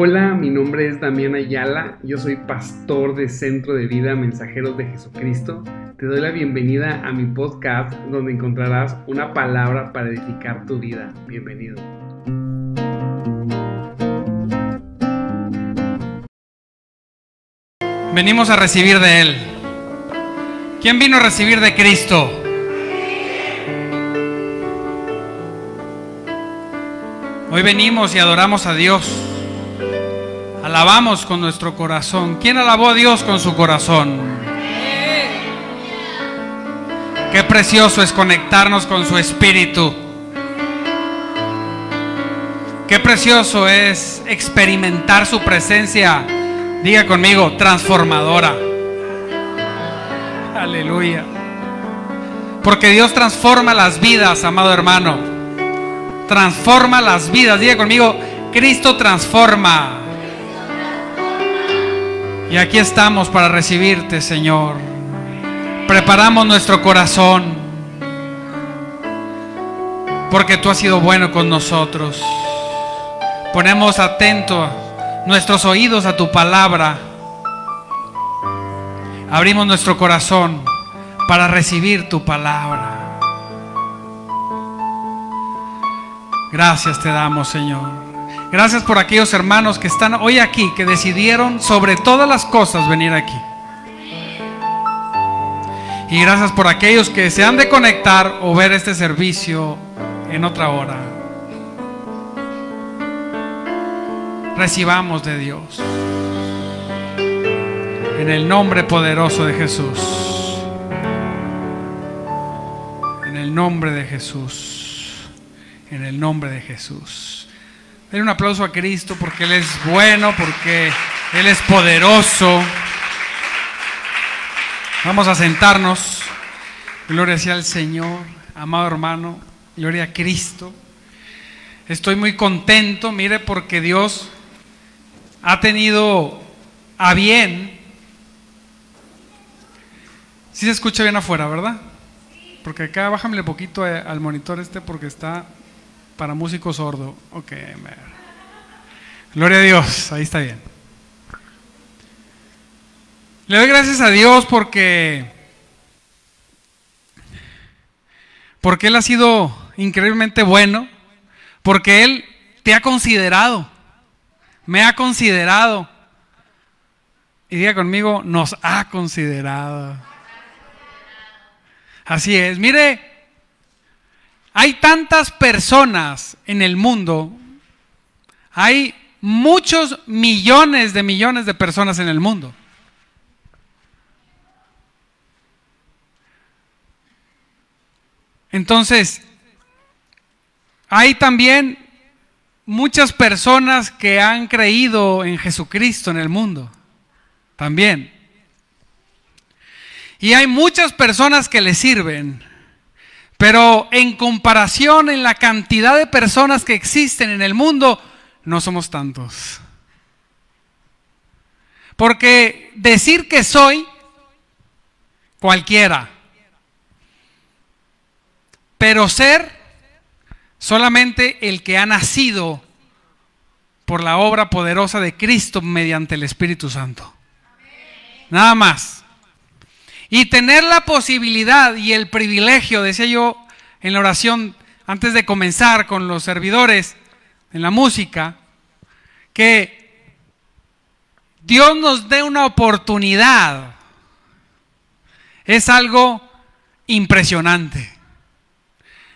Hola, mi nombre es Damián Ayala, yo soy pastor de Centro de Vida Mensajeros de Jesucristo. Te doy la bienvenida a mi podcast donde encontrarás una palabra para edificar tu vida. Bienvenido. Venimos a recibir de Él. ¿Quién vino a recibir de Cristo? Hoy venimos y adoramos a Dios. Alabamos con nuestro corazón. ¿Quién alabó a Dios con su corazón? Qué precioso es conectarnos con su espíritu. Qué precioso es experimentar su presencia. Diga conmigo, transformadora. Aleluya. Porque Dios transforma las vidas, amado hermano transforma las vidas. Diga conmigo, Cristo transforma. Y aquí estamos para recibirte, Señor. Preparamos nuestro corazón. Porque tú has sido bueno con nosotros. Ponemos atento nuestros oídos a tu palabra. Abrimos nuestro corazón para recibir tu palabra. Gracias te damos, Señor. Gracias por aquellos hermanos que están hoy aquí, que decidieron sobre todas las cosas venir aquí. Y gracias por aquellos que se han de conectar o ver este servicio en otra hora. Recibamos de Dios. En el nombre poderoso de Jesús. En el nombre de Jesús en el nombre de Jesús. Den un aplauso a Cristo porque Él es bueno, porque Él es poderoso. Vamos a sentarnos. Gloria sea al Señor, amado hermano. Gloria a Cristo. Estoy muy contento, mire, porque Dios ha tenido a bien. Si se escucha bien afuera, ¿verdad? Porque acá bájame poquito eh, al monitor este porque está para músico sordo. Ok, gloria a Dios, ahí está bien. Le doy gracias a Dios porque porque él ha sido increíblemente bueno, porque él te ha considerado, me ha considerado. Y diga conmigo, nos ha considerado. Así es. Mire, hay tantas personas en el mundo, hay muchos millones de millones de personas en el mundo. Entonces, hay también muchas personas que han creído en Jesucristo en el mundo. También. Y hay muchas personas que le sirven. Pero en comparación en la cantidad de personas que existen en el mundo, no somos tantos. Porque decir que soy cualquiera, pero ser solamente el que ha nacido por la obra poderosa de Cristo mediante el Espíritu Santo. Nada más. Y tener la posibilidad y el privilegio, decía yo en la oración antes de comenzar con los servidores en la música, que Dios nos dé una oportunidad. Es algo impresionante.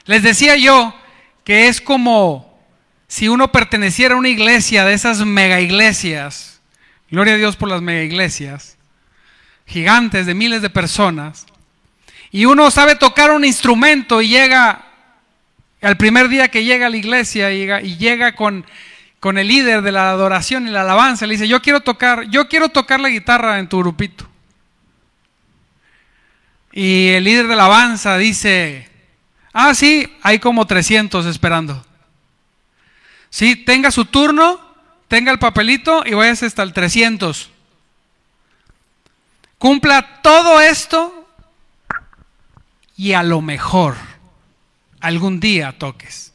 Les decía yo que es como si uno perteneciera a una iglesia de esas mega iglesias, gloria a Dios por las mega iglesias, gigantes de miles de personas, y uno sabe tocar un instrumento y llega, al primer día que llega a la iglesia y llega, con, con el líder de la adoración y la alabanza, le dice, yo quiero tocar, yo quiero tocar la guitarra en tu grupito. Y el líder de la alabanza dice, ah, sí, hay como 300 esperando. Sí, tenga su turno, tenga el papelito y vayas hasta el 300. Cumpla todo esto y a lo mejor algún día toques.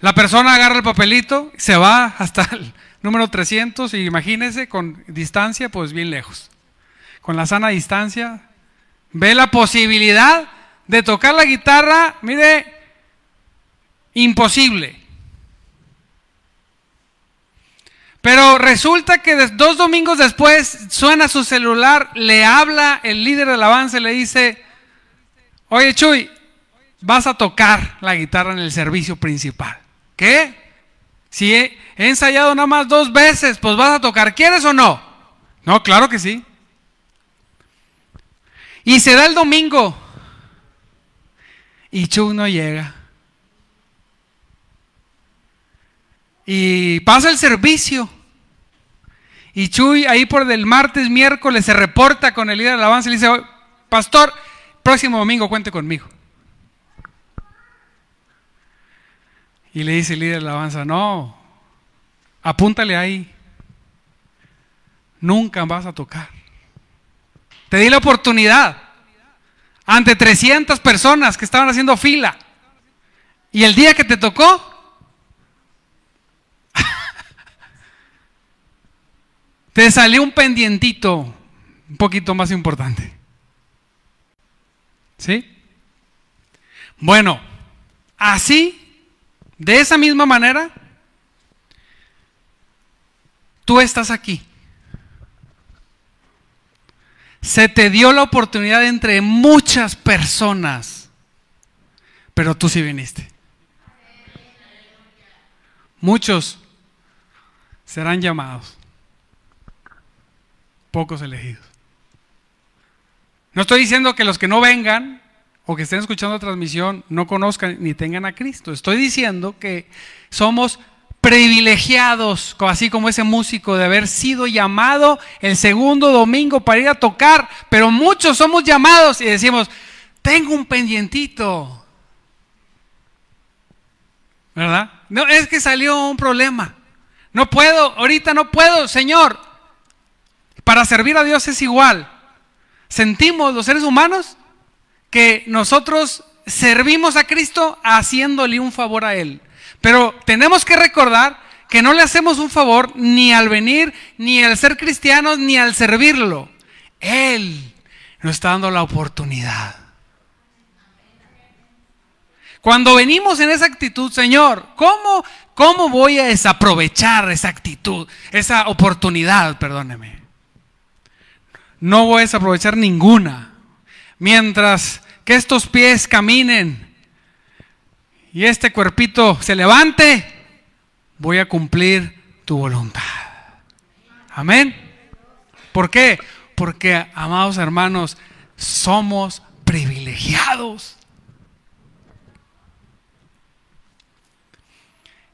La persona agarra el papelito, se va hasta el número 300 y imagínese con distancia, pues bien lejos. Con la sana distancia, ve la posibilidad de tocar la guitarra, mire, imposible. Pero resulta que dos domingos después suena su celular, le habla el líder de alabanza y le dice, oye Chuy, vas a tocar la guitarra en el servicio principal. ¿Qué? Si he, ensayado nada más dos veces, pues vas a tocar, ¿quieres o no? No, claro que sí. Y se da el domingo. Y Chuy no llega. Y pasa el servicio. Y Chuy ahí por el martes, miércoles se reporta con el líder de alabanza y le dice, pastor, próximo domingo cuente conmigo. Y le dice el líder de alabanza, no, apúntale ahí. Nunca vas a tocar. Te di la oportunidad ante 300 personas que estaban haciendo fila. Y el día que te tocó, te salió un pendientito un poquito más importante. ¿Sí? Bueno, así, de esa misma manera, tú estás aquí. Se te dio la oportunidad entre muchas personas, pero tú sí viniste. Muchos serán llamados pocos elegidos. No estoy diciendo que los que no vengan o que estén escuchando la transmisión no conozcan ni tengan a Cristo. Estoy diciendo que somos privilegiados, así como ese músico, de haber sido llamado el segundo domingo para ir a tocar, pero muchos somos llamados y decimos, tengo un pendientito. ¿Verdad? No, es que salió un problema. No puedo, ahorita no puedo, Señor. Para servir a Dios es igual. Sentimos los seres humanos que nosotros servimos a Cristo haciéndole un favor a Él. Pero tenemos que recordar que no le hacemos un favor ni al venir, ni al ser cristianos, ni al servirlo. Él nos está dando la oportunidad. Cuando venimos en esa actitud, Señor, ¿cómo, cómo voy a desaprovechar esa actitud, esa oportunidad, perdóneme? No voy a desaprovechar ninguna. Mientras que estos pies caminen y este cuerpito se levante, voy a cumplir tu voluntad. Amén. ¿Por qué? Porque, amados hermanos, somos privilegiados.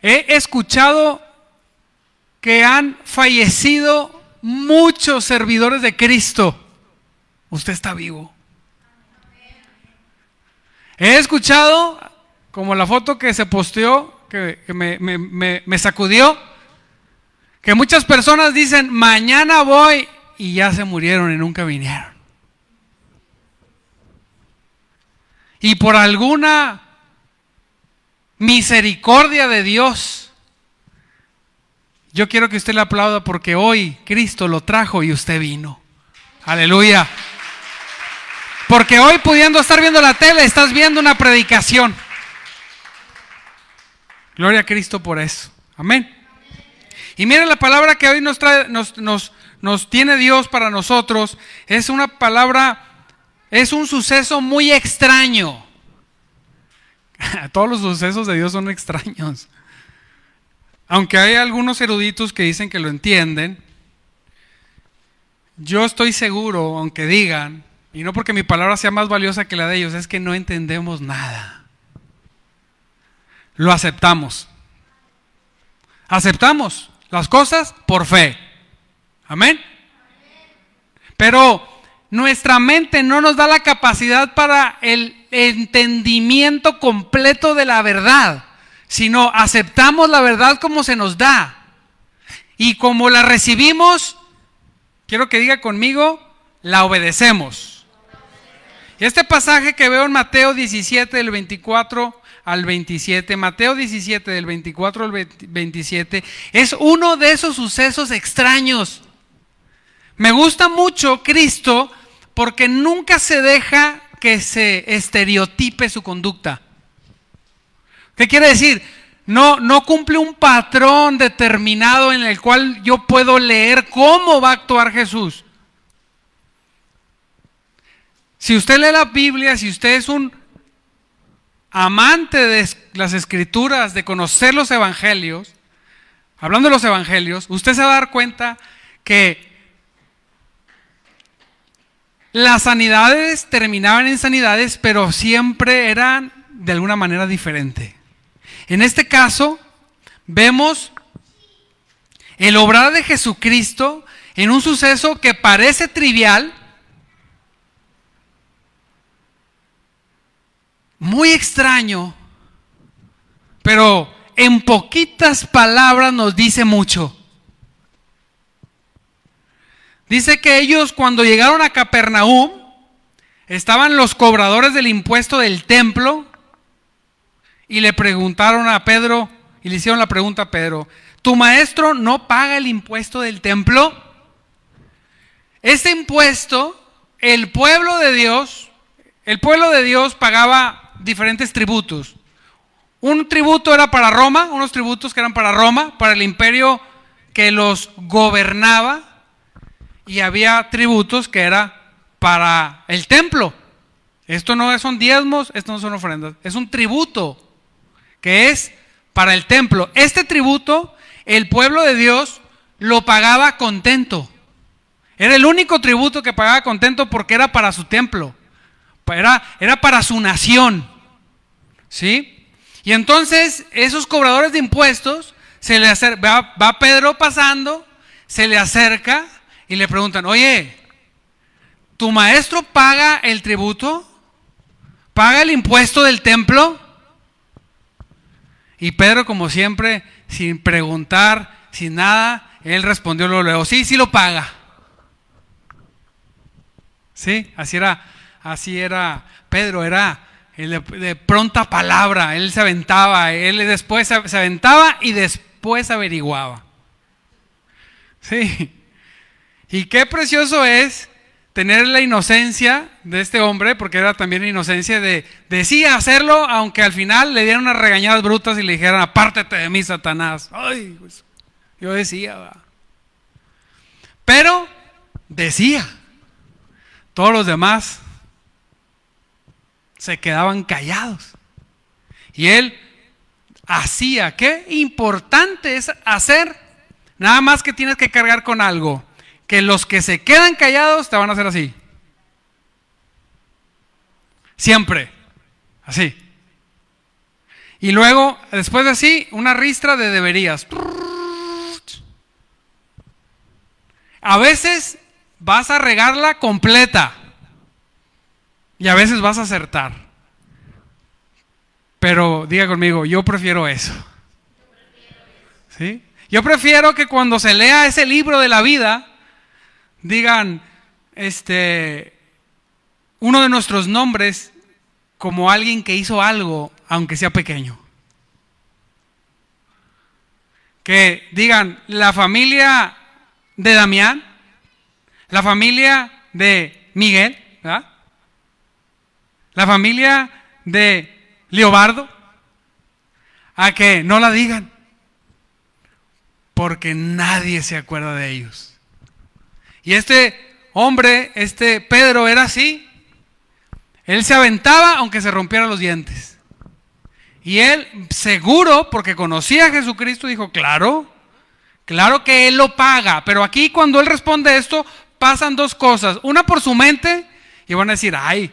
He escuchado que han fallecido muchos servidores de Cristo, usted está vivo. He escuchado, como la foto que se posteó, que, me, me sacudió, que muchas personas dicen, mañana voy y ya se murieron y nunca vinieron. Y por alguna misericordia de Dios, yo quiero que usted le aplauda porque hoy Cristo lo trajo y usted vino. Aleluya. Porque hoy pudiendo estar viendo la tele, estás viendo una predicación. Gloria a Cristo por eso. Amén. Y miren la palabra que hoy nos, trae, nos, nos, nos tiene Dios para nosotros. Es una palabra, es un suceso muy extraño. Todos los sucesos de Dios son extraños. Aunque hay algunos eruditos que dicen que lo entienden, yo estoy seguro, aunque digan, y no porque mi palabra sea más valiosa que la de ellos, es que no entendemos nada. Lo aceptamos. Aceptamos las cosas por fe. Amén. Pero nuestra mente no nos da la capacidad para el entendimiento completo de la verdad sino aceptamos la verdad como se nos da. Y como la recibimos, quiero que diga conmigo, la obedecemos. Este pasaje que veo en Mateo 17, del 24 al 27, Mateo 17 del 24 al 27, es uno de esos sucesos extraños. Me gusta mucho Cristo porque nunca se deja que se estereotipe su conducta. ¿Qué quiere decir? No, no cumple un patrón determinado en el cual yo puedo leer cómo va a actuar Jesús. Si usted lee la Biblia, si usted es un amante de las escrituras, de conocer los evangelios, hablando de los evangelios, usted se va a dar cuenta que las sanidades terminaban en sanidades, pero siempre eran de alguna manera diferente. En este caso, vemos el obrar de Jesucristo en un suceso que parece trivial, muy extraño, pero en poquitas palabras nos dice mucho. Dice que ellos cuando llegaron a Capernaum, estaban los cobradores del impuesto del templo y le preguntaron a Pedro, y le hicieron la pregunta a Pedro, ¿tu maestro no paga el impuesto del templo? Este impuesto, el pueblo de Dios, el pueblo de Dios pagaba diferentes tributos. Un tributo era para Roma, unos tributos que eran para Roma, para el imperio que los gobernaba, y había tributos que era para el templo. Esto no son diezmos, esto no son ofrendas, es un tributo que es para el templo. Este tributo, el pueblo de Dios lo pagaba contento. Era el único tributo que pagaba contento porque era para su templo, era, era para su nación. ¿Sí? Y entonces esos cobradores de impuestos, se le va, va Pedro pasando, se le acerca y le preguntan, oye, ¿tu maestro paga el tributo? ¿Paga el impuesto del templo? Y Pedro, como siempre, sin preguntar, sin nada, él respondió luego, sí, sí lo paga. Sí, así era, así era Pedro, era de, pronta palabra, él se aventaba, él después se, aventaba y después averiguaba. Sí. Y qué precioso es tener la inocencia de este hombre, porque era también inocencia de, decía hacerlo, aunque al final le dieran unas regañadas brutas y le dijeran, apártate de mí, Satanás. Ay, pues, yo decía, pero decía, todos los demás se quedaban callados. Y él hacía, qué importante es hacer, nada más que tienes que cargar con algo, que los que se quedan callados te van a hacer así. Siempre, así. Y luego, después de así, una ristra de deberías. A veces vas a regarla completa. Y a veces vas a acertar. Pero diga conmigo, yo prefiero eso. ¿Sí? Yo prefiero que cuando se lea ese libro de la vida, digan, este, uno de nuestros nombres como alguien que hizo algo, aunque sea pequeño. Que digan, la familia de Damián, la familia de Miguel, la familia de Leobardo, a que no la digan, porque nadie se acuerda de ellos. Y este hombre, este Pedro, era así. Él se aventaba aunque se rompieran los dientes. Y él, seguro, porque conocía a Jesucristo, dijo, claro, claro que él lo paga. Pero aquí cuando él responde esto, pasan dos cosas. Una por su mente, y van a decir, ay,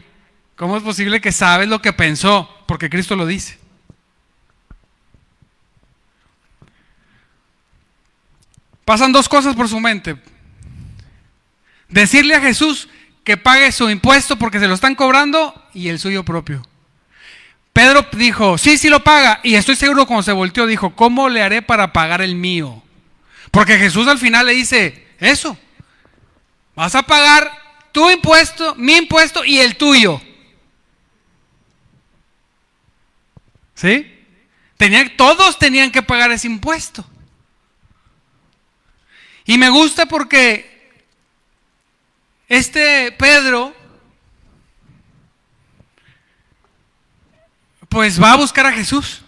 ¿Cómo es posible que sabes lo que pensó? Porque Cristo lo dice. Pasan dos cosas por su mente. Decirle a Jesús que pague su impuesto porque se lo están cobrando y el suyo propio. Pedro dijo, sí, sí lo paga. Y estoy seguro cuando se volteó dijo, ¿cómo le haré para pagar el mío? Porque Jesús al final le dice, eso, vas a pagar tu impuesto, mi impuesto y el tuyo. ¿Sí? Todos tenían que pagar ese impuesto. Y me gusta porque este Pedro, pues va a buscar a Jesús.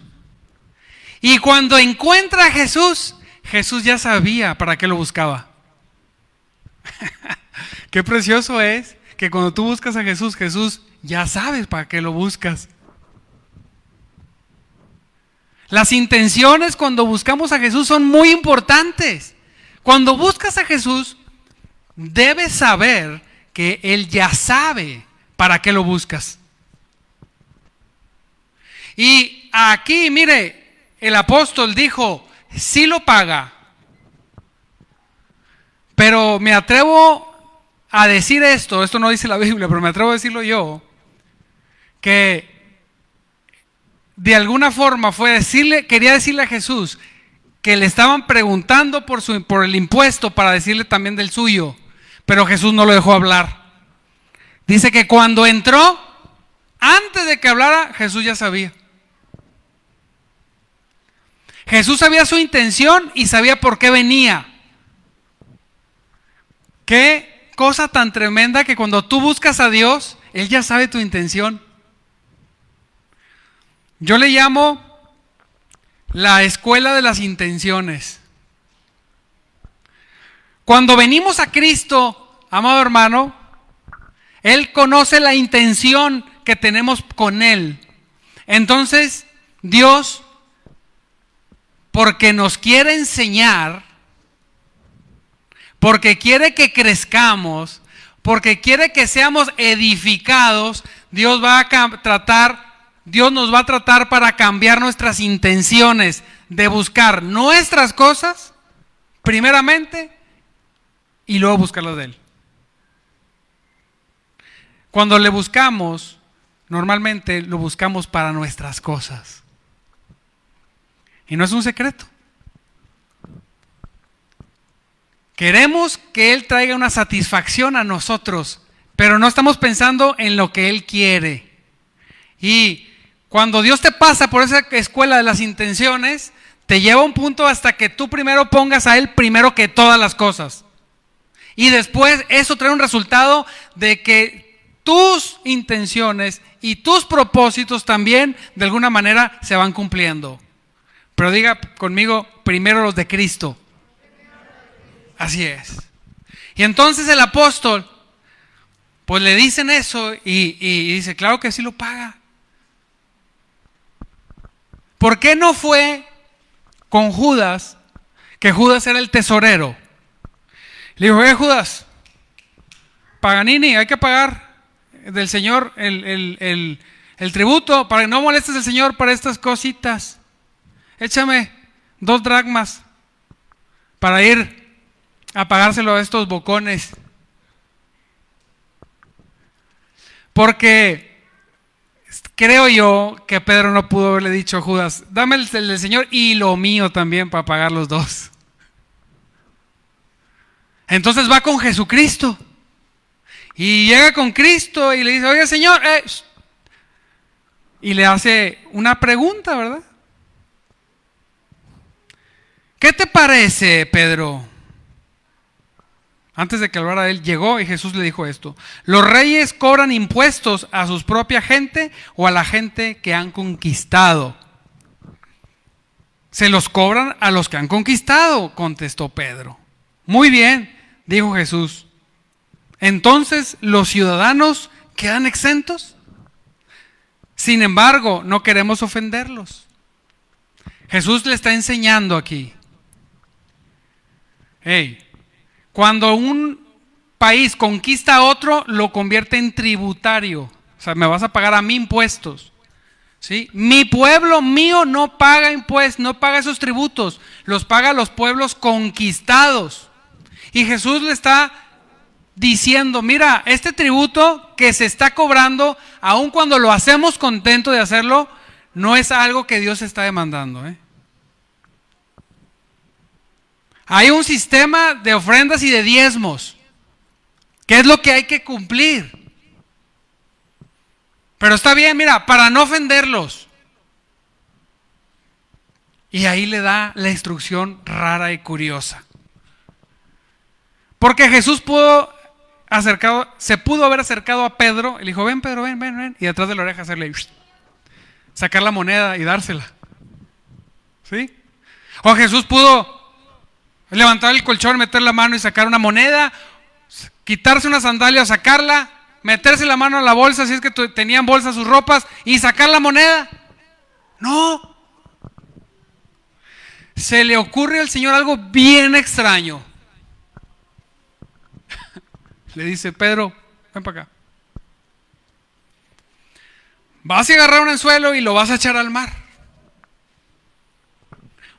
Y cuando encuentra a Jesús, Jesús ya sabía para qué lo buscaba. qué precioso es que cuando tú buscas a Jesús, Jesús ya sabes para qué lo buscas. Las intenciones cuando buscamos a Jesús son muy importantes. Cuando buscas a Jesús, debes saber que Él ya sabe para qué lo buscas. Y aquí, mire, el apóstol dijo, sí lo paga, pero me atrevo a decir esto, esto no dice la Biblia, pero me atrevo a decirlo yo, que de alguna forma fue decirle, quería decirle a Jesús que le estaban preguntando por, su, por el impuesto para decirle también del suyo, pero Jesús no lo dejó hablar. Dice que cuando entró, antes de que hablara, Jesús ya sabía. Jesús sabía su intención y sabía por qué venía. Qué cosa tan tremenda que cuando tú buscas a Dios, Él ya sabe tu intención. Yo le llamo la escuela de las intenciones. Cuando venimos a Cristo, amado hermano, Él conoce la intención que tenemos con Él. Entonces, Dios, porque nos quiere enseñar, porque quiere que crezcamos, porque quiere que seamos edificados, Dios va a tratar, Dios nos va a tratar para cambiar nuestras intenciones de buscar nuestras cosas, primeramente, y luego buscarlas de Él. Cuando le buscamos, normalmente lo buscamos para nuestras cosas. Y no es un secreto. Queremos que Él traiga una satisfacción a nosotros, pero no estamos pensando en lo que Él quiere. Y cuando Dios te pasa por esa escuela de las intenciones, te lleva un punto hasta que tú primero pongas a Él primero que todas las cosas. Y después eso trae un resultado de que tus intenciones y tus propósitos también de alguna manera se van cumpliendo. Pero diga conmigo primero los de Cristo. Así es. Y entonces el apóstol, pues le dicen eso y, dice, claro que sí lo paga. ¿Por qué no fue con Judas, que Judas era el tesorero? Le dijo, eh, Judas, Paganini, hay que pagar del Señor el, tributo para que no molestes al Señor para estas cositas. Échame dos dracmas para ir a pagárselo a estos bocones. Porque creo yo que Pedro no pudo haberle dicho a Judas, dame el, del Señor y lo mío también para pagar los dos. Entonces va con Jesucristo. Y llega con Cristo y le dice, oye Señor, eh, y le hace una pregunta, ¿verdad? ¿Qué te parece, Pedro? Antes de que hablara él, llegó y Jesús le dijo esto. ¿Los reyes cobran impuestos a su propia gente o a la gente que han conquistado? Se los cobran a los que han conquistado, contestó Pedro. Muy bien, dijo Jesús. Entonces, ¿los ciudadanos quedan exentos? Sin embargo, no queremos ofenderlos. Jesús le está enseñando aquí. Hey, cuando un país conquista a otro, lo convierte en tributario. O sea, me vas a pagar a mí impuestos. ¿Sí? Mi pueblo mío no paga impuestos, no paga esos tributos, los paga los pueblos conquistados. Y Jesús le está diciendo, mira, este tributo que se está cobrando, aun cuando lo hacemos contento de hacerlo, no es algo que Dios está demandando. ¿eh? Hay un sistema de ofrendas y de diezmos. ¿Qué es lo que hay que cumplir? Pero está bien, mira, para no ofenderlos. Y ahí le da la instrucción rara y curiosa. Porque Jesús pudo acercado, se pudo haber acercado a Pedro y le dijo, ven Pedro, ven, ven, ven. Y detrás de la oreja hacerle, sacar la moneda y dársela. ¿Sí? O Jesús pudo levantar el colchón, meter la mano y sacar una moneda, quitarse una sandalia, sacarla, meterse la mano a la bolsa, si es que tenían bolsa sus ropas, y sacar la moneda. No. Se le ocurre al Señor algo bien extraño. Le dice, Pedro, ven para acá. Vas a agarrar un anzuelo y lo vas a echar al mar.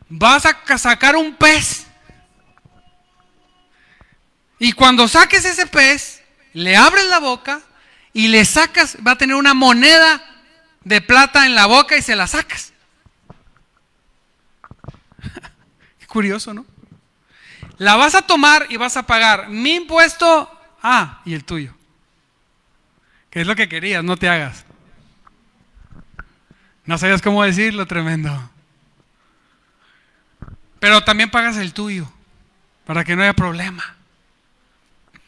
Vas a sacar un pez. Y cuando saques ese pez, le abres la boca y le sacas, va a tener una moneda de plata en la boca y se la sacas. Qué curioso, ¿no? La vas a tomar y vas a pagar mi impuesto, ah, y el tuyo. Que es lo que querías, no te hagas. No sabías cómo decirlo, tremendo. Pero también pagas el tuyo, para que no haya problema.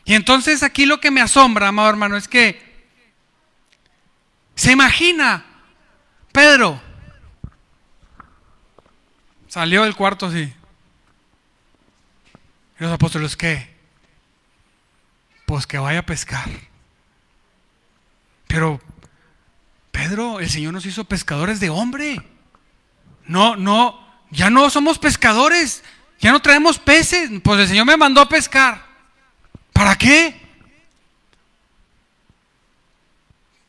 Y entonces aquí lo que me asombra, amado hermano, es que se imagina, Pedro salió del cuarto así. ¿Y los apóstoles qué? Pues que vaya a pescar. Pero, Pedro, el Señor nos hizo pescadores de hombre. No, no, ya no somos pescadores, ya no traemos peces. Pues el Señor me mandó a pescar. ¿Para qué?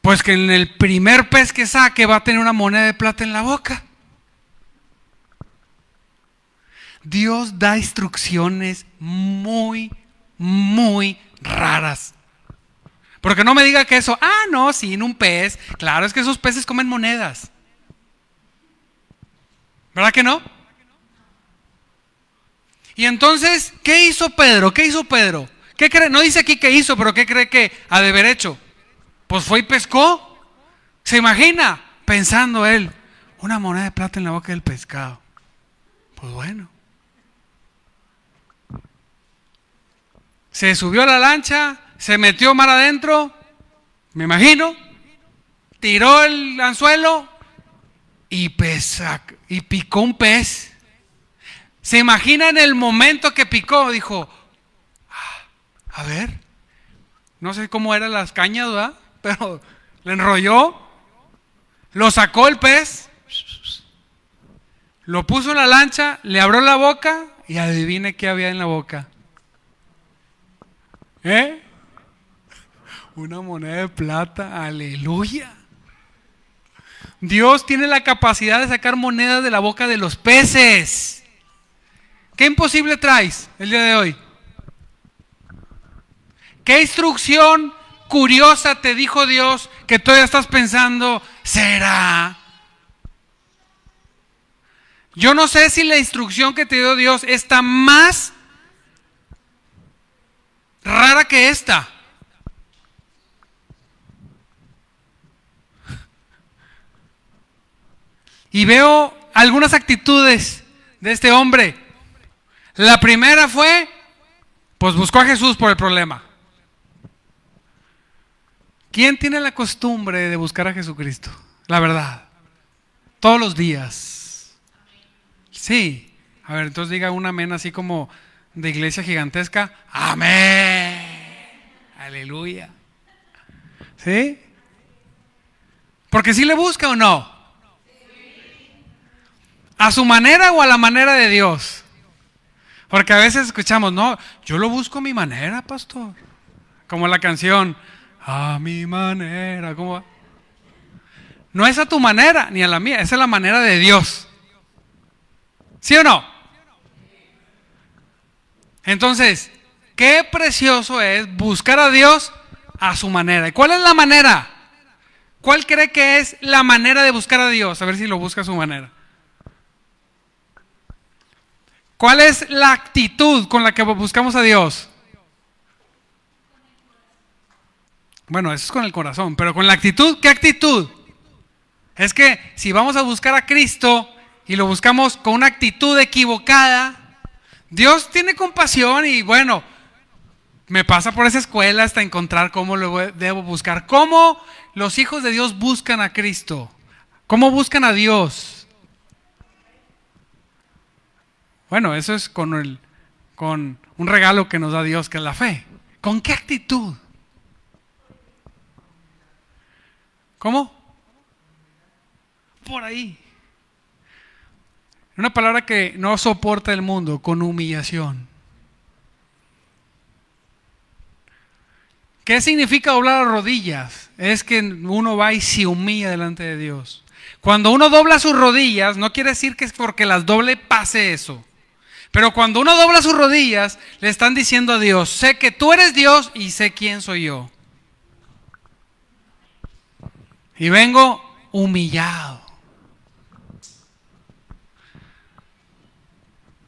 Pues que en el primer pez que saque va a tener una moneda de plata en la boca. Dios da instrucciones muy, muy raras. Porque no me diga que eso, ah, no, sin un pez. Claro, es que esos peces comen monedas. ¿Verdad que no? Y entonces, ¿qué hizo Pedro? ¿Qué hizo Pedro? ¿Qué cree? No dice aquí qué hizo, pero ¿qué cree que ha de haber hecho? Pues fue y pescó. ¿Se imagina? Pensando él, una moneda de plata en la boca del pescado. Pues bueno. Se subió a la lancha, se metió mar adentro, me imagino, tiró el anzuelo y, y picó un pez. Se imagina en el momento que picó, dijo, a ver, no sé cómo eran las cañas, ¿verdad? Pero le enrolló, lo sacó el pez, lo puso en la lancha, le abrió la boca y adivine qué había en la boca. ¿Eh? Una moneda de plata, aleluya. Dios tiene la capacidad de sacar monedas de la boca de los peces. ¿Qué imposible traes el día de hoy? ¿Qué instrucción curiosa te dijo Dios que todavía estás pensando, será? Yo no sé si la instrucción que te dio Dios está más rara que esta. Y veo algunas actitudes de este hombre. La primera fue, pues buscó a Jesús por el problema. ¿Quién tiene la costumbre de buscar a Jesucristo? La verdad. Todos los días. Sí. A ver, entonces diga un amén así como de iglesia gigantesca. Amén. Aleluya. ¿Sí? Porque si le busca o no. ¿A su manera o a la manera de Dios? Porque a veces escuchamos, no, yo lo busco a mi manera, pastor. Como la canción, a mi manera. ¿Cómo va? No es a tu manera ni a la mía, es la manera de Dios. ¿Sí o no? Entonces, qué precioso es buscar a Dios a su manera. ¿Y cuál es la manera? ¿Cuál cree que es la manera de buscar a Dios? A ver si lo busca a su manera. ¿Cuál es la actitud con la que buscamos a Dios? Bueno, eso es con el corazón, pero con la actitud, ¿qué actitud? Es que si vamos a buscar a Cristo y lo buscamos con una actitud equivocada, Dios tiene compasión y bueno, me pasa por esa escuela hasta encontrar cómo lo debo buscar. ¿Cómo los hijos de Dios buscan a Cristo? ¿Cómo buscan a Dios? Bueno, eso es con, el, con un regalo que nos da Dios, que es la fe. ¿Con qué actitud? ¿Cómo? Por ahí. Una palabra que no soporta el mundo, con humillación. ¿Qué significa doblar las rodillas? Es que uno va y se humilla delante de Dios. Cuando uno dobla sus rodillas, no quiere decir que es porque las doble pase eso. Pero cuando uno dobla sus rodillas, le están diciendo a Dios, sé que tú eres Dios y sé quién soy yo. Y vengo humillado.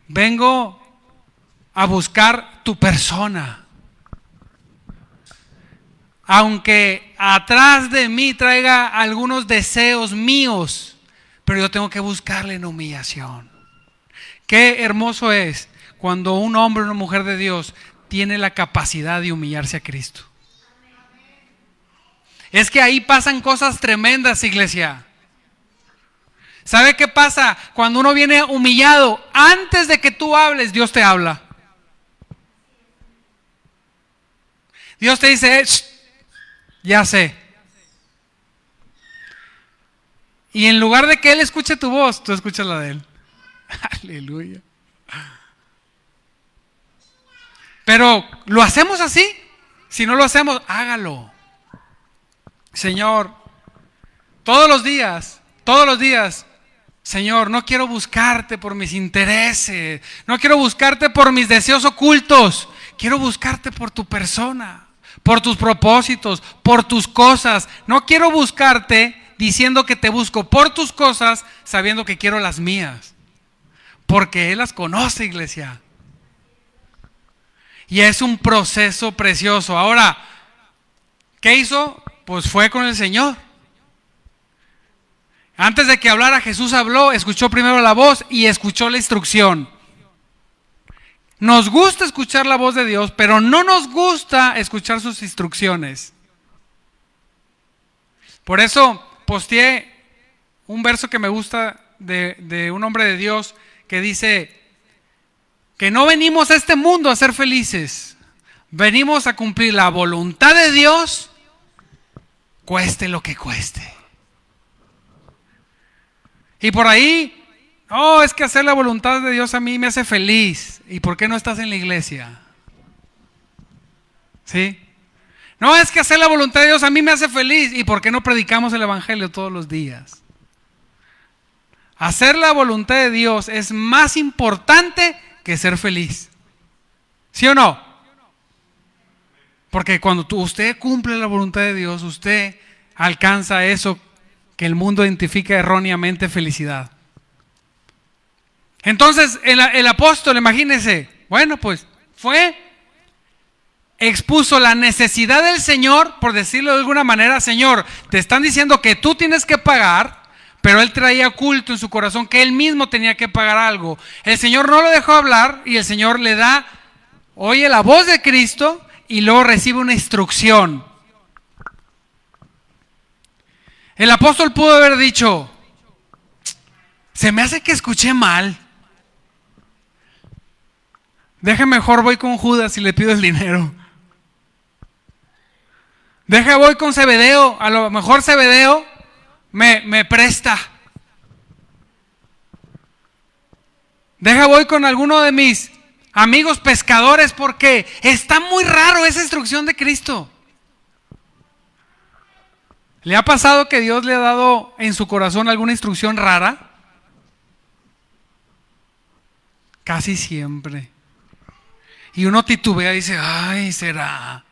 Vengo a buscar tu persona. Aunque atrás de mí traiga algunos deseos míos, pero yo tengo que buscarle en humillación. Qué hermoso es cuando un hombre o una mujer de Dios tiene la capacidad de humillarse a Cristo. Es que ahí pasan cosas tremendas, iglesia. ¿Sabe qué pasa? Cuando uno viene humillado, antes de que tú hables, Dios te habla. Dios te dice, ya sé. Y en lugar de que Él escuche tu voz, tú escuchas la de Él. Aleluya. Pero, ¿lo hacemos así? Si no lo hacemos, hágalo. Señor, todos los días, todos los días, Señor, no quiero buscarte por mis intereses, no quiero buscarte por mis deseos ocultos, quiero buscarte por tu persona, por tus propósitos, por tus cosas. No quiero buscarte diciendo que te busco por tus cosas, sabiendo que quiero las mías, porque Él las conoce, iglesia. Y es un proceso precioso. Ahora, ¿qué hizo? Pues fue con el Señor. Antes de que hablara, Jesús habló, escuchó primero la voz y escuchó la instrucción. Nos gusta escuchar la voz de Dios, pero no nos gusta escuchar sus instrucciones. Por eso posteé un verso que me gusta de, de, un hombre de Dios que dice que no venimos a este mundo a ser felices, venimos a cumplir la voluntad de Dios, cueste lo que cueste. Y por ahí, oh, es que hacer la voluntad de Dios a mí me hace feliz. ¿Y por qué no estás en la iglesia? ¿Sí? No, es que hacer la voluntad de Dios a mí me hace feliz. ¿Y por qué no predicamos el Evangelio todos los días? Hacer la voluntad de Dios es más importante que ser feliz. ¿Sí o no? Porque cuando usted cumple la voluntad de Dios, usted alcanza eso que el mundo identifica erróneamente felicidad. Entonces el, apóstol, imagínese, bueno, pues fue, expuso la necesidad del Señor, por decirlo de alguna manera, Señor, te están diciendo que tú tienes que pagar, pero él traía oculto en su corazón que él mismo tenía que pagar algo. El Señor no lo dejó hablar y el Señor le da, oye la voz de Cristo y luego recibe una instrucción. El apóstol pudo haber dicho, se me hace que escuché mal. Deje mejor voy con Judas y le pido el dinero. Deje voy con Cebedeo, a lo mejor Cebedeo me, me presta. Deja voy con alguno de mis amigos pescadores porque está muy raro esa instrucción de Cristo. ¿Le ha pasado que Dios le ha dado en su corazón alguna instrucción rara? Casi siempre. Y uno titubea y dice, ay, será.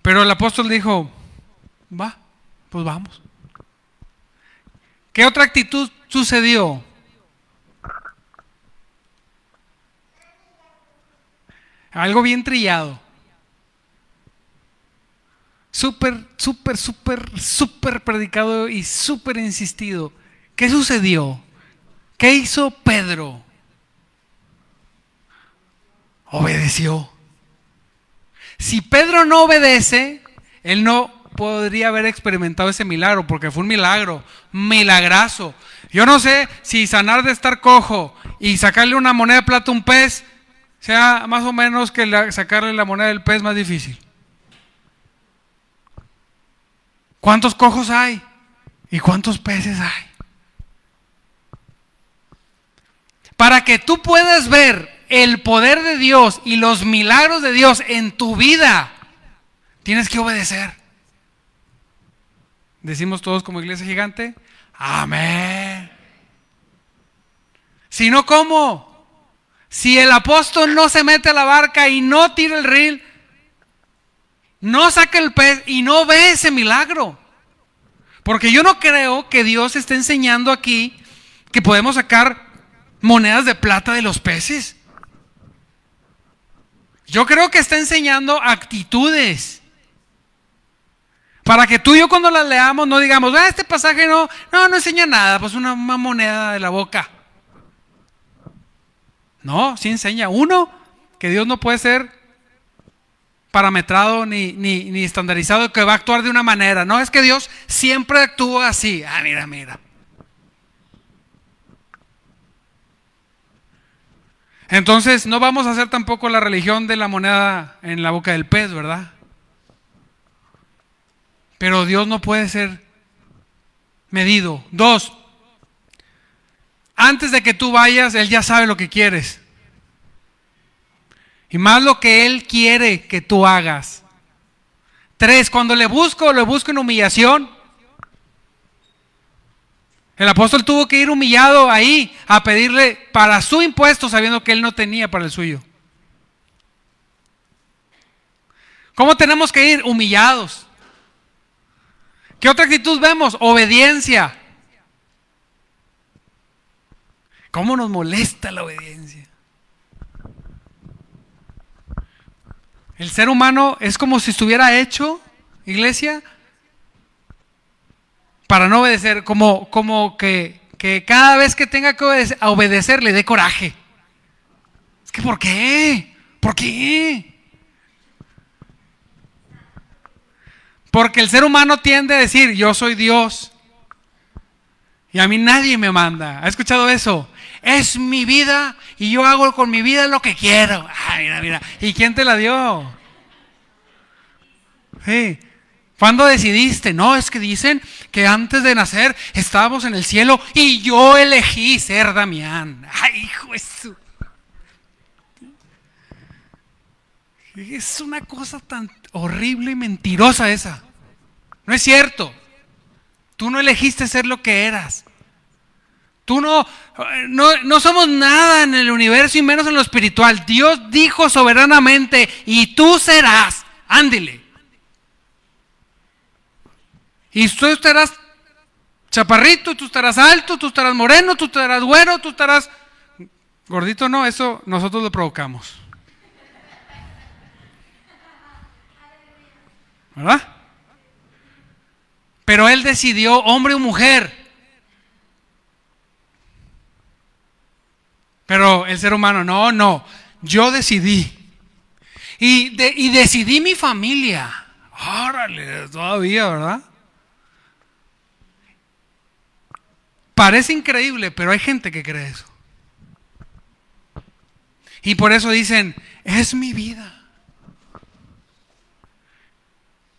Pero el apóstol dijo, va, pues vamos. ¿Qué otra actitud sucedió? Algo bien trillado. súper, súper, súper, súper predicado y súper insistido. ¿Qué sucedió? ¿Qué hizo Pedro? Obedeció. Si Pedro no obedece, él no podría haber experimentado ese milagro, porque fue un milagro, milagrazo. Yo no sé si sanar de estar cojo y sacarle una moneda de plata a un pez sea más o menos que sacarle la moneda del pez más difícil. ¿Cuántos cojos hay? ¿Y cuántos peces hay? Para que tú puedas ver el poder de Dios y los milagros de Dios en tu vida, tienes que obedecer. Decimos todos como iglesia gigante, amén. Si no, ¿cómo? Si el apóstol no se mete a la barca y no tira el reel, no saca el pez y no ve ese milagro. Porque yo no creo que Dios esté enseñando aquí que podemos sacar monedas de plata de los peces. Yo creo que está enseñando actitudes. Para que tú y yo cuando las leamos no digamos, ah, este pasaje no, no, no enseña nada, pues una, moneda de la boca. No, sí enseña. Uno, que Dios no puede ser parametrado ni, ni, ni, estandarizado, que va a actuar de una manera. No, es que Dios siempre actúa así. Ah, mira, mira. Entonces, no vamos a hacer tampoco la religión de la moneda en la boca del pez, ¿verdad? Pero Dios no puede ser medido. Dos, antes de que tú vayas, Él ya sabe lo que quieres. Y más lo que Él quiere que tú hagas. Tres, cuando le busco, le busco en humillación. El apóstol tuvo que ir humillado ahí a pedirle para su impuesto sabiendo que él no tenía para el suyo. ¿Cómo tenemos que ir? Humillados. ¿Qué otra actitud vemos? Obediencia. ¿Cómo nos molesta la obediencia? El ser humano es como si estuviera hecho, iglesia, para no obedecer, como, como que, que cada vez que tenga que obedecer, le dé coraje. Es que ¿por qué? ¿Por qué? Porque el ser humano tiende a decir, yo soy Dios. Y a mí nadie me manda. ¿Ha escuchado eso? Es mi vida y yo hago con mi vida lo que quiero. Ay, mira, mira. ¿Y quién te la dio? Sí. ¿Cuándo decidiste? No, es que dicen que antes de nacer estábamos en el cielo y yo elegí ser Damián. Ay, hijo eso. Es una cosa tan horrible y mentirosa esa. No es cierto. Tú no elegiste ser lo que eras. Tú no, no, no, somos nada en el universo y menos en lo espiritual. Dios dijo soberanamente, y tú serás. Ándele. Y tú estarás chaparrito, tú estarás alto, tú estarás moreno, tú estarás güero, tú estarás... Gordito no, eso nosotros lo provocamos. ¿Verdad? Pero él decidió hombre o mujer. Pero el ser humano, no, no, yo decidí. Y, y decidí mi familia. Órale, todavía, ¿verdad? Parece increíble, pero hay gente que cree eso. Y por eso dicen, es mi vida.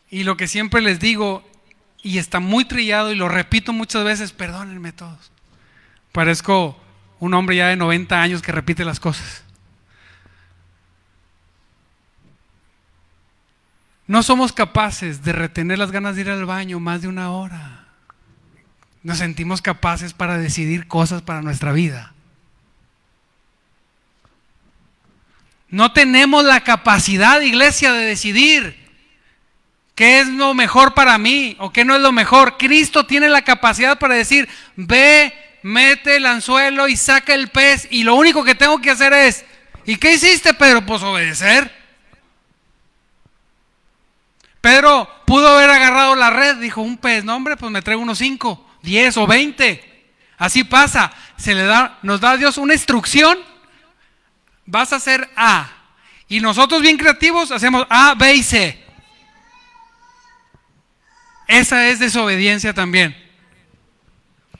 Y lo que siempre les digo, y está muy trillado y lo repito muchas veces, perdónenme todos. Parezco un hombre ya de 90 años que repite las cosas. No somos capaces de retener las ganas de ir al baño más de una hora. Nos sentimos capaces para decidir cosas para nuestra vida. No tenemos la capacidad, iglesia, de decidir ¿Qué es lo mejor para mí o qué no es lo mejor? Cristo tiene la capacidad para decir, ve, mete el anzuelo y saca el pez y lo único que tengo que hacer es, ¿y qué hiciste Pedro? Pues obedecer. Pedro pudo haber agarrado la red, dijo un pez, no hombre, pues me traigo unos cinco, diez o veinte. Así pasa, se le da, nos da Dios una instrucción, vas a hacer A. Y nosotros bien creativos hacemos A, B y C. Esa es desobediencia también.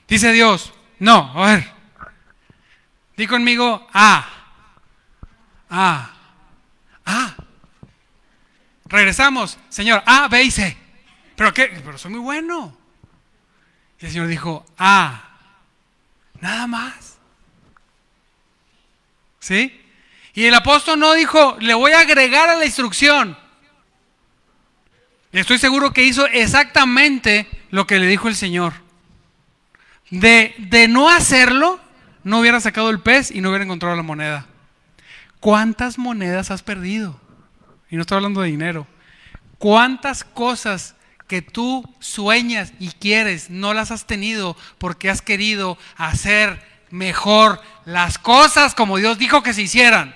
Dice Dios, no, a ver, di conmigo A, A, A. Regresamos, Señor, A, B y C. ¿Pero qué? Pero soy muy bueno. Y el Señor dijo, A, nada más. ¿Sí? Y el apóstol no dijo, le voy a agregar a la instrucción. Estoy seguro que hizo exactamente lo que le dijo el Señor. De, de no hacerlo, no hubiera sacado el pez y no hubiera encontrado la moneda. ¿Cuántas monedas has perdido? Y no estoy hablando de dinero. ¿Cuántas cosas que tú sueñas y quieres no las has tenido porque has querido hacer mejor las cosas como Dios dijo que se hicieran?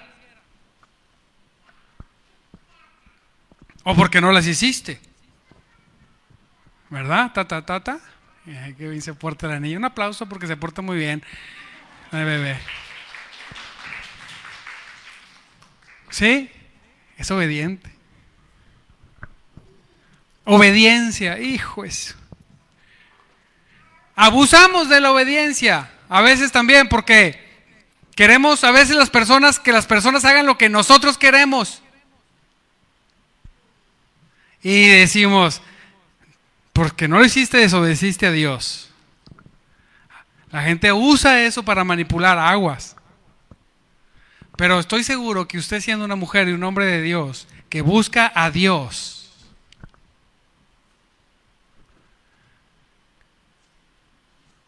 O porque no las hiciste. ¿Verdad? Ta, ta, ta, ta. Qué bien se porta la niña. Un aplauso porque se porta muy bien. Bebé. ¿Sí? Es obediente. Obediencia, hijo eso. Abusamos de la obediencia. A veces también porque queremos a veces las personas que las personas hagan lo que nosotros queremos. Y decimos, porque no lo hiciste, desobedeciste a Dios. La gente usa eso para manipular aguas. Pero estoy seguro que usted siendo una mujer y un hombre de Dios, que busca a Dios,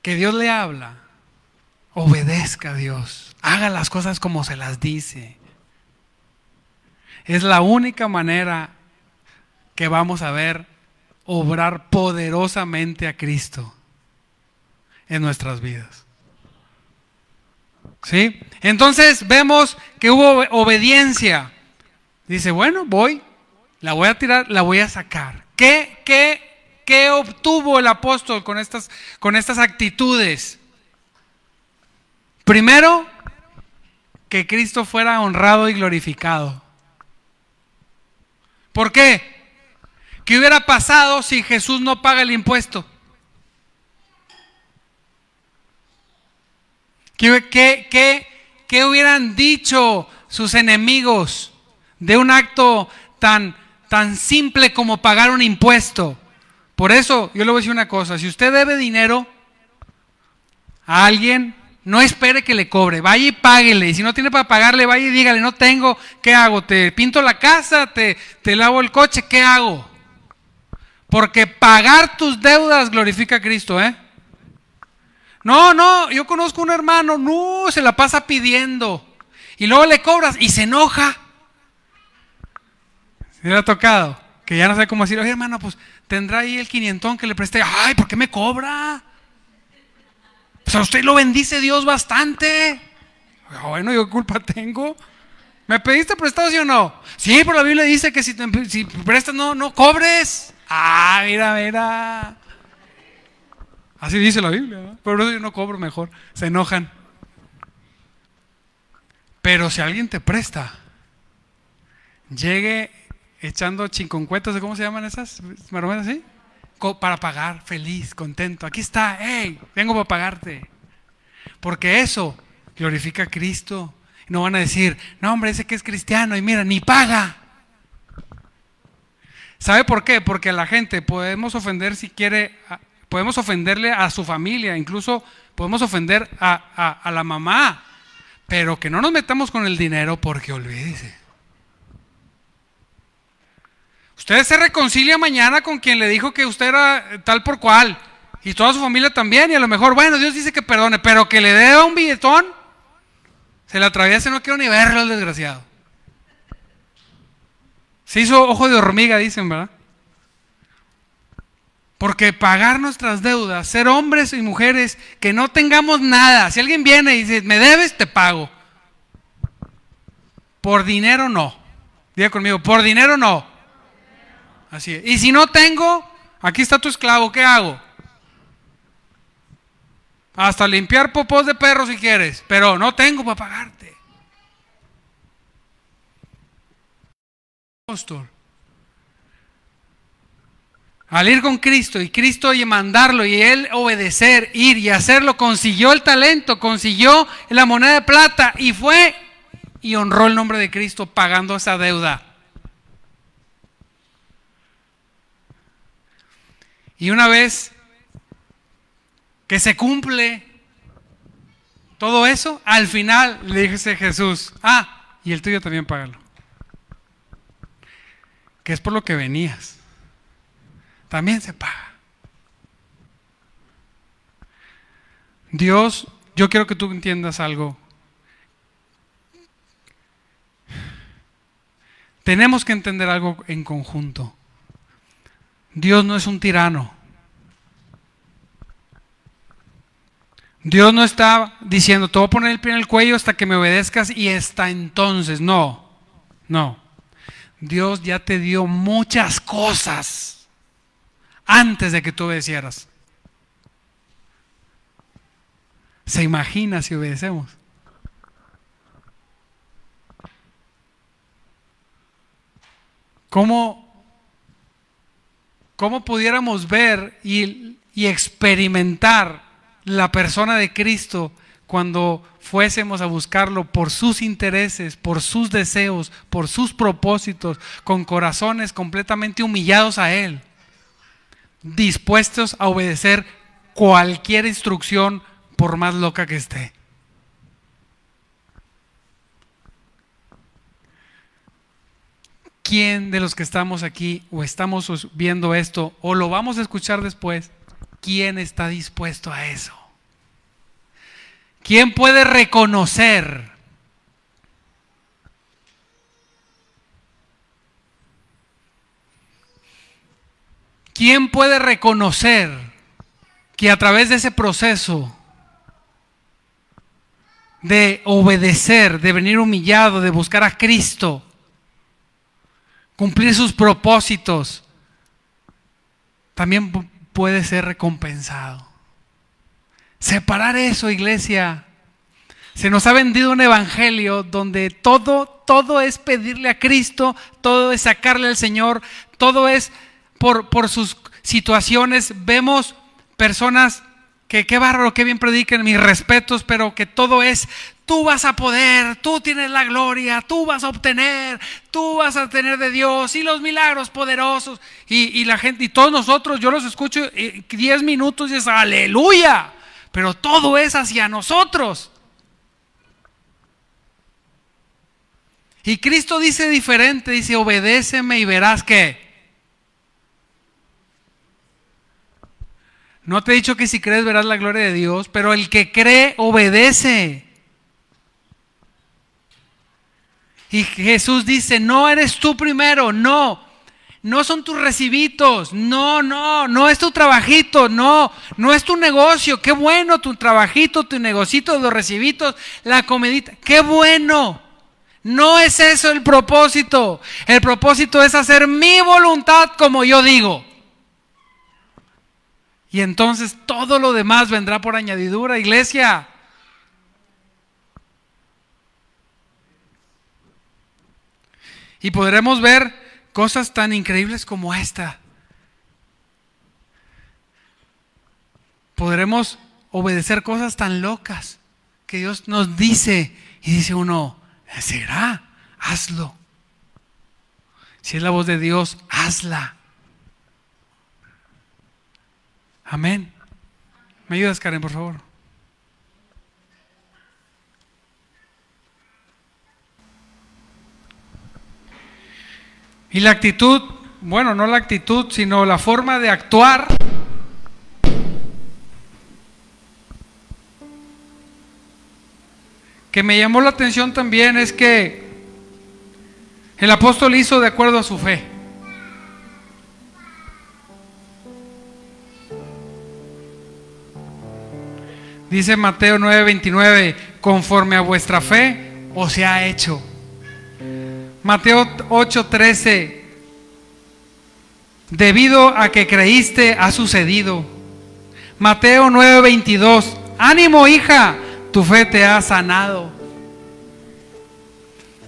que Dios le habla, obedezca a Dios, haga las cosas como se las dice. Es la única manera que vamos a ver obrar poderosamente a Cristo en nuestras vidas. ¿Sí? Entonces vemos que hubo obediencia. Dice, bueno, voy, la voy a tirar, la voy a sacar. ¿Qué, qué, qué obtuvo el apóstol con estas, con estas actitudes? Primero, que Cristo fuera honrado y glorificado. ¿Por qué? ¿Qué hubiera pasado si Jesús no paga el impuesto? ¿Qué, hubieran dicho sus enemigos de un acto tan, tan simple como pagar un impuesto? Por eso yo le voy a decir una cosa, si usted debe dinero a alguien, no espere que le cobre, vaya y páguele. Y si no tiene para pagarle, vaya y dígale, no tengo, ¿qué hago? ¿Te pinto la casa? ¿Te, te lavo el coche? ¿Qué hago? Porque pagar tus deudas glorifica a Cristo, ¿eh? No, no, yo conozco un hermano, no, se la pasa pidiendo. Y luego le cobras y se enoja. Se le ha tocado, que ya no sé cómo decir, oye hermano, pues tendrá ahí el quinientón que le presté. Ay, ¿por qué me cobra? Pues a usted lo bendice Dios bastante. Ah, bueno, ¿yo culpa tengo? ¿Me pediste prestado, sí o no? Sí, pero la Biblia dice que si, si prestas no, no cobres. Ah, mira, mira. Así dice la Biblia, pero yo no cobro mejor. Se enojan. Pero si alguien te presta, llegue echando chinconcuetas, ¿cómo se llaman esas? ¿Marometas así? Para pagar, feliz, contento. Aquí está, hey, vengo para pagarte. Porque eso glorifica a Cristo. No van a decir, no, hombre, ese que es cristiano y mira, ni paga. ¿Sabe por qué? Porque a la gente podemos ofender si quiere, podemos ofenderle a su familia, incluso podemos ofender a, la mamá, pero que no nos metamos con el dinero porque olvídese. Usted se reconcilia mañana con quien le dijo que usted era tal por cual. Y toda su familia también. Y a lo mejor, bueno, Dios dice que perdone. Pero que le dé un billetón. Se le atraviesa no quiero ni verlo el desgraciado. Se hizo ojo de hormiga, dicen, ¿verdad? Porque pagar nuestras deudas, ser hombres y mujeres que no tengamos nada. Si alguien viene y dice, me debes, te pago. Por dinero no. Diga conmigo, por dinero no. Así es. Y si no tengo, aquí está tu esclavo, ¿qué hago? Hasta limpiar popós de perro si quieres, pero no tengo para pagarte. Al ir con Cristo y Cristo y mandarlo y él obedecer, ir y hacerlo, consiguió el talento, consiguió la moneda de plata y fue y honró el nombre de Cristo pagando esa deuda. Y una vez que se cumple todo eso, al final le dice Jesús, ah, y el tuyo también págalo. Que es por lo que venías. También se paga. Dios, yo quiero que tú entiendas algo. Tenemos que entender algo en conjunto. Dios no es un tirano. Dios no está diciendo, te voy a poner el pie en el cuello hasta que me obedezcas y hasta entonces. No, no. Dios ya te dio muchas cosas antes de que tú obedecieras. ¿Se imagina si obedecemos? ¿Cómo ¿Cómo pudiéramos ver y, y experimentar la persona de Cristo cuando fuésemos a buscarlo por sus intereses, por sus deseos, por sus propósitos, con corazones completamente humillados a Él, dispuestos a obedecer cualquier instrucción por más loca que esté. ¿Quién de los que estamos aquí o estamos viendo esto o lo vamos a escuchar después, quién está dispuesto a eso? ¿Quién puede reconocer? ¿Quién puede reconocer que a través de ese proceso de obedecer, de venir humillado, de buscar a Cristo, cumplir sus propósitos, también puede ser recompensado. Separar eso, iglesia. Se nos ha vendido un evangelio donde todo, todo es pedirle a Cristo, todo es sacarle al Señor, todo es por, sus situaciones. Vemos personas que qué bárbaro, qué bien predican, mis respetos, pero que todo es tú vas a poder, tú tienes la gloria, tú vas a obtener, tú vas a tener de Dios y los milagros poderosos. Y, la gente, y todos nosotros, yo los escucho 10 minutos y es aleluya, pero todo es hacia nosotros. Y Cristo dice diferente, dice, obedéceme y verás que No te he dicho que si crees verás la gloria de Dios, pero el que cree obedece. Y Jesús dice, no eres tú primero, no. No son tus recibitos, no, no, no es tu trabajito, no, no es tu negocio, qué bueno tu trabajito, tu negocito, los recibitos, la comedita, qué bueno. No es eso el propósito. El propósito es hacer mi voluntad como yo digo. Y entonces todo lo demás vendrá por añadidura, iglesia. Y podremos ver cosas tan increíbles como esta. Podremos obedecer cosas tan locas que Dios nos dice y dice uno, ¿será? Hazlo. Si es la voz de Dios, hazla. Amén. ¿Me ayudas, Karen, por favor? Y la actitud, bueno, no la actitud, sino la forma de actuar. Que me llamó la atención también es que el apóstol hizo de acuerdo a su fe. Dice Mateo 9:29, conforme a vuestra fe os se ha hecho. Mateo 8:13, debido a que creíste ha sucedido. Mateo 9:22, ánimo hija, tu fe te ha sanado.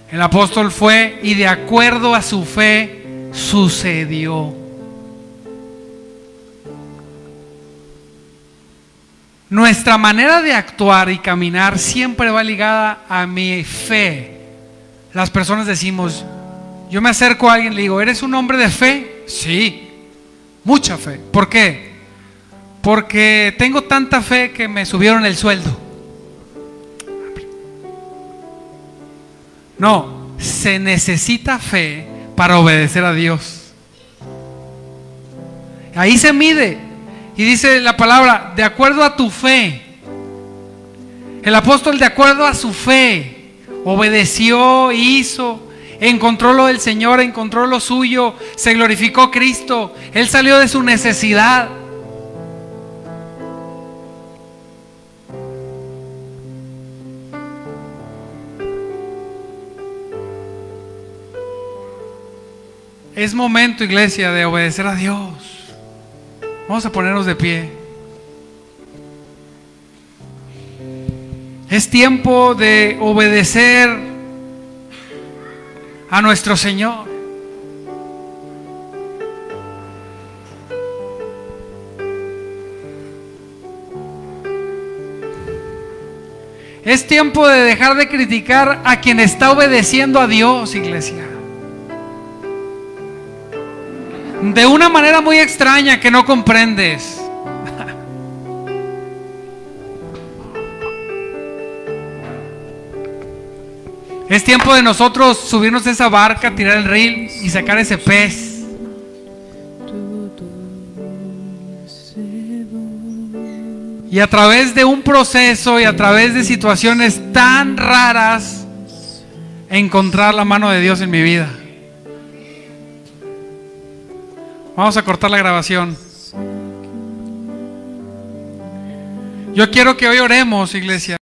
El apóstol fue y de acuerdo a su fe sucedió. Nuestra manera de actuar y caminar siempre va ligada a mi fe. Las personas decimos, yo me acerco a alguien y le digo, ¿eres un hombre de fe? Sí, mucha fe. ¿Por qué? Porque tengo tanta fe que me subieron el sueldo. No, se necesita fe para obedecer a Dios. Ahí se mide. Y dice la palabra, de acuerdo a tu fe. El apóstol de acuerdo a su fe obedeció, hizo, encontró lo del Señor, encontró lo suyo, se glorificó Cristo. Él salió de su necesidad. Es momento, iglesia, de obedecer a Dios. Vamos a ponernos de pie. Es tiempo de obedecer a nuestro Señor. Es tiempo de dejar de criticar a quien está obedeciendo a Dios, iglesia. de una manera muy extraña que no comprendes. Es tiempo de nosotros subirnos a esa barca, tirar el reel y sacar ese pez. Y a través de un proceso y a través de situaciones tan raras, encontrar la mano de Dios en mi vida. Vamos a cortar la grabación. Yo quiero que hoy oremos, iglesia.